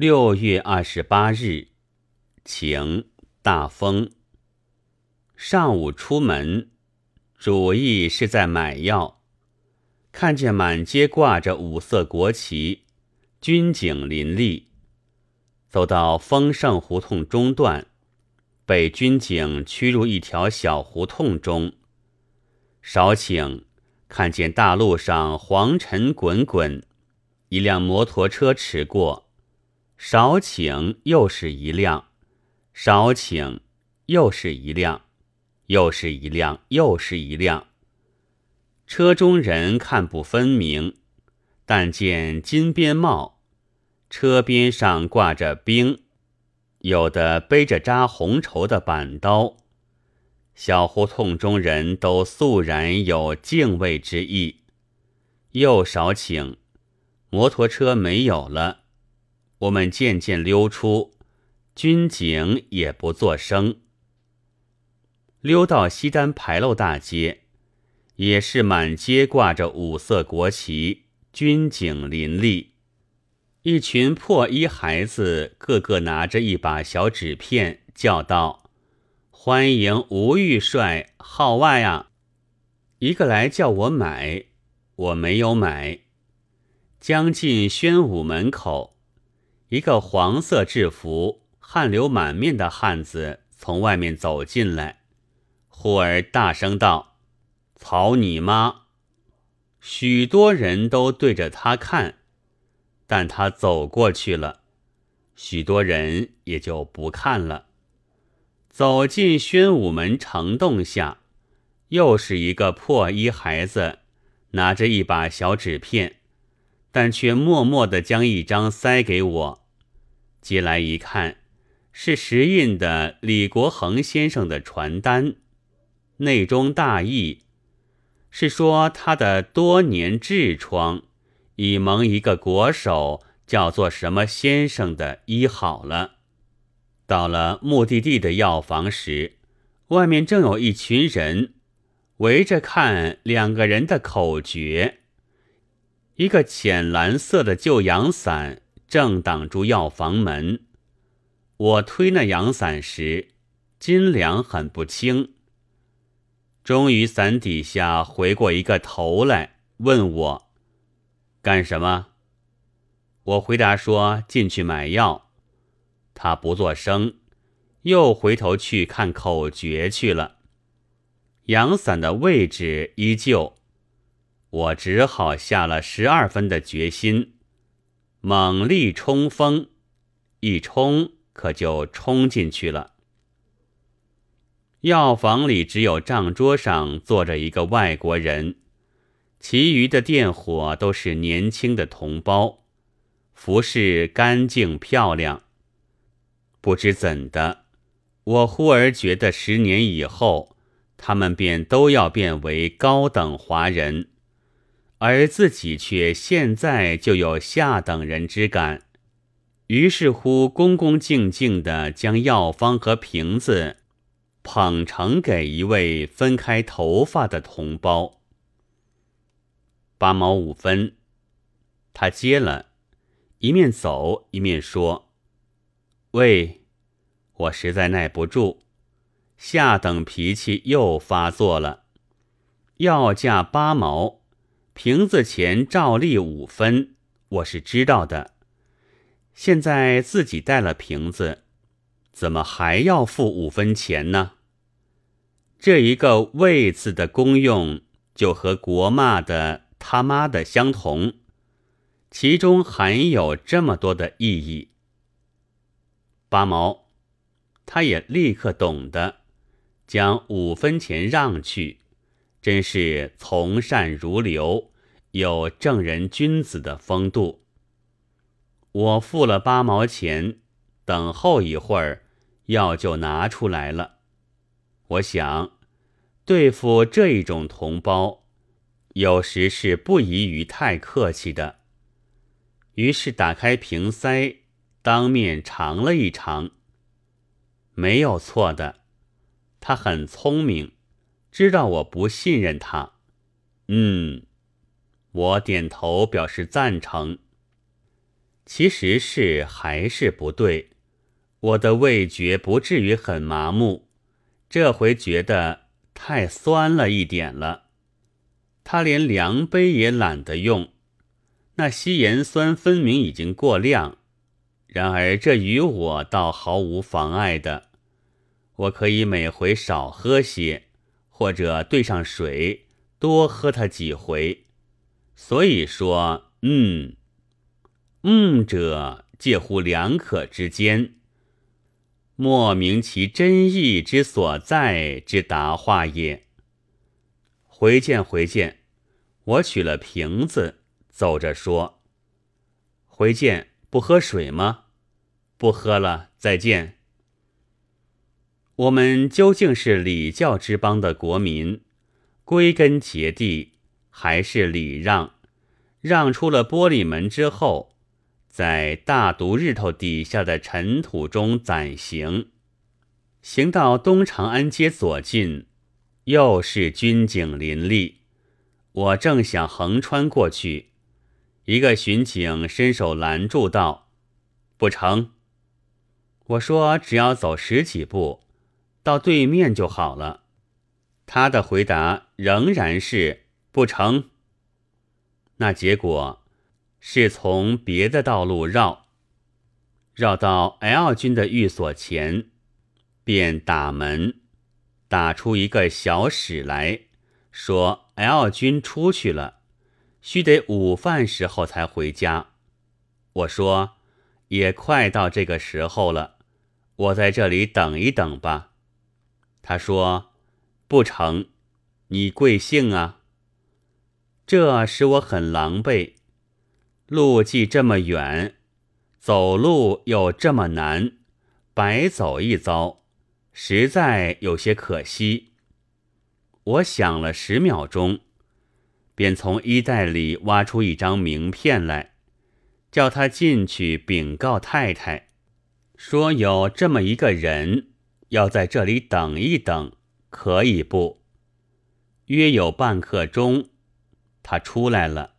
六月二十八日，晴，大风。上午出门，主意是在买药，看见满街挂着五色国旗，军警林立。走到丰盛胡同中段，被军警驱入一条小胡同中。少顷，看见大路上黄尘滚滚，一辆摩托车驰过。少顷，又是一辆；少顷，又是一辆；又是一辆，又是一辆。车中人看不分明，但见金边帽，车边上挂着兵，有的背着扎红绸的板刀。小胡同中人都肃然有敬畏之意。又少顷，摩托车没有了。我们渐渐溜出，军警也不作声。溜到西单牌楼大街，也是满街挂着五色国旗，军警林立。一群破衣孩子，个个拿着一把小纸片，叫道：“欢迎吴玉帅号外啊！”一个来叫我买，我没有买。将近宣武门口。一个黄色制服、汗流满面的汉子从外面走进来，忽而大声道：“草你妈！”许多人都对着他看，但他走过去了，许多人也就不看了。走进宣武门城洞下，又是一个破衣孩子，拿着一把小纸片。但却默默地将一张塞给我，接来一看，是石印的李国恒先生的传单，内中大意是说他的多年痔疮已蒙一个国手叫做什么先生的医好了。到了目的地的药房时，外面正有一群人围着看两个人的口诀。一个浅蓝色的旧阳伞正挡住药房门，我推那阳伞时，斤两很不轻。终于伞底下回过一个头来，问我干什么？我回答说进去买药。他不作声，又回头去看口诀去了。阳伞的位置依旧。我只好下了十二分的决心，猛力冲锋，一冲可就冲进去了。药房里只有账桌上坐着一个外国人，其余的店伙都是年轻的同胞，服饰干净漂亮。不知怎的，我忽而觉得十年以后，他们便都要变为高等华人。而自己却现在就有下等人之感，于是乎恭恭敬敬地将药方和瓶子捧呈给一位分开头发的同胞。八毛五分，他接了，一面走一面说：“喂，我实在耐不住，下等脾气又发作了，要价八毛。”瓶子钱照例五分，我是知道的。现在自己带了瓶子，怎么还要付五分钱呢？这一个“位”字的功用，就和国骂的“他妈的”相同，其中含有这么多的意义。八毛，他也立刻懂得，将五分钱让去。真是从善如流，有正人君子的风度。我付了八毛钱，等候一会儿，药就拿出来了。我想，对付这一种同胞，有时是不宜于太客气的。于是打开瓶塞，当面尝了一尝，没有错的。他很聪明。知道我不信任他，嗯，我点头表示赞成。其实是还是不对，我的味觉不至于很麻木，这回觉得太酸了一点了。他连量杯也懒得用，那稀盐酸分明已经过量，然而这与我倒毫无妨碍的，我可以每回少喝些，或者兑上水多喝它几回。所以说，嗯，嗯者介乎两可之间，莫明其真意之所在之答话也。回见，回见，我取了瓶子，走着说：“回见，不喝水吗？不喝了，再见。”我们究竟是礼教之邦的国民，归根结底。还是礼让，让出了玻璃门之后，在大毒日头底下的尘土中暂行，行到东长安街左近，又是军警林立。我正想横穿过去，一个巡警伸手拦住道：“不成。”我说：“只要走十几步，到对面就好了。”他的回答仍然是。不成。那结果是从别的道路绕，绕到 L 军的寓所前，便打门，打出一个小使来说 L 军出去了，须得午饭时候才回家。我说也快到这个时候了，我在这里等一等吧。他说不成，你贵姓啊？这使我很狼狈，路既这么远，走路又这么难，白走一遭，实在有些可惜。我想了十秒钟，便从衣袋里挖出一张名片来，叫他进去禀告太太，说有这么一个人要在这里等一等，可以不？约有半刻钟。他出来了，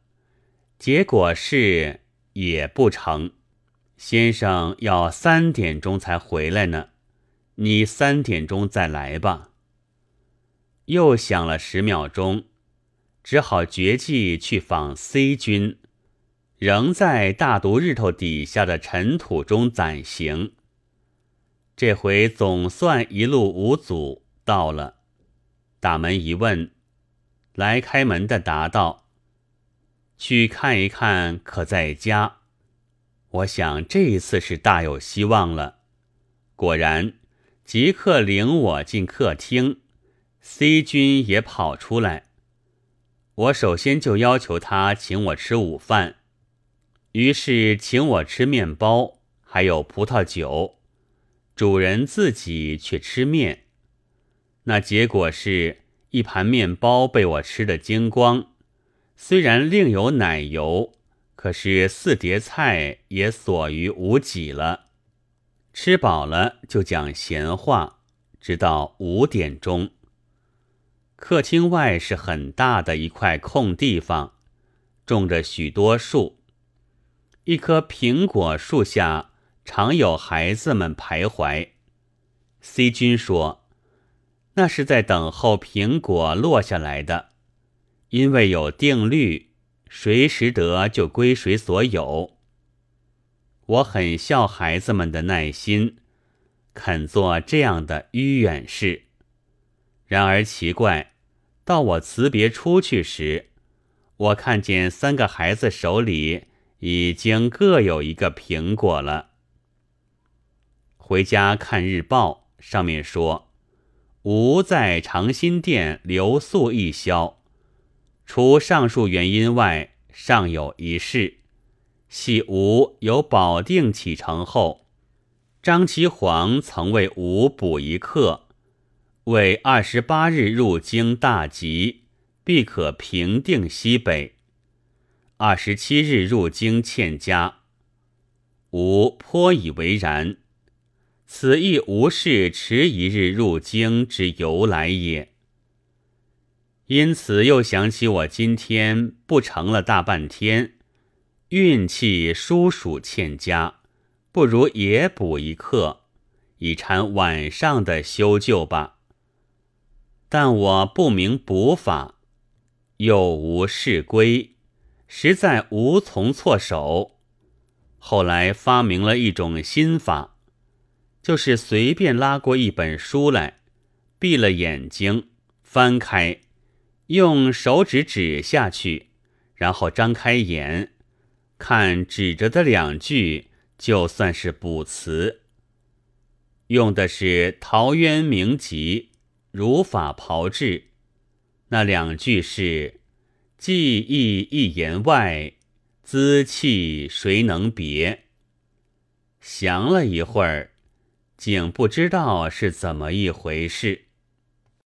结果是也不成。先生要三点钟才回来呢，你三点钟再来吧。又想了十秒钟，只好决计去访 C 军，仍在大毒日头底下的尘土中暂行。这回总算一路无阻到了，打门一问。来开门的答道：“去看一看，可在家？我想这一次是大有希望了。果然，即刻领我进客厅。C 君也跑出来。我首先就要求他请我吃午饭，于是请我吃面包，还有葡萄酒。主人自己却吃面。那结果是。”一盘面包被我吃得精光，虽然另有奶油，可是四碟菜也所余无几了。吃饱了就讲闲话，直到五点钟。客厅外是很大的一块空地方，种着许多树。一棵苹果树下常有孩子们徘徊。C 君说。那是在等候苹果落下来的，因为有定律，谁识得就归谁所有。我很笑孩子们的耐心，肯做这样的迂远事。然而奇怪，到我辞别出去时，我看见三个孩子手里已经各有一个苹果了。回家看日报，上面说。吾在长辛店留宿一宵，除上述原因外，尚有一事，系吾由保定启程后，张其煌曾为吾补一课，为二十八日入京大吉，必可平定西北；二十七日入京欠家，吾颇以为然。此亦无事迟一日入京之由来也。因此又想起我今天不成了大半天，运气殊属欠佳，不如也补一课，以缠晚上的修旧吧。但我不明补法，又无事规，实在无从措手。后来发明了一种新法，就是随便拉过一本书来，闭了眼睛，翻开。用手指指下去，然后张开眼，看指着的两句，就算是补词。用的是陶渊明集《儒法炮制》，那两句是“记忆一言外，兹气谁能别”。想了一会儿，竟不知道是怎么一回事。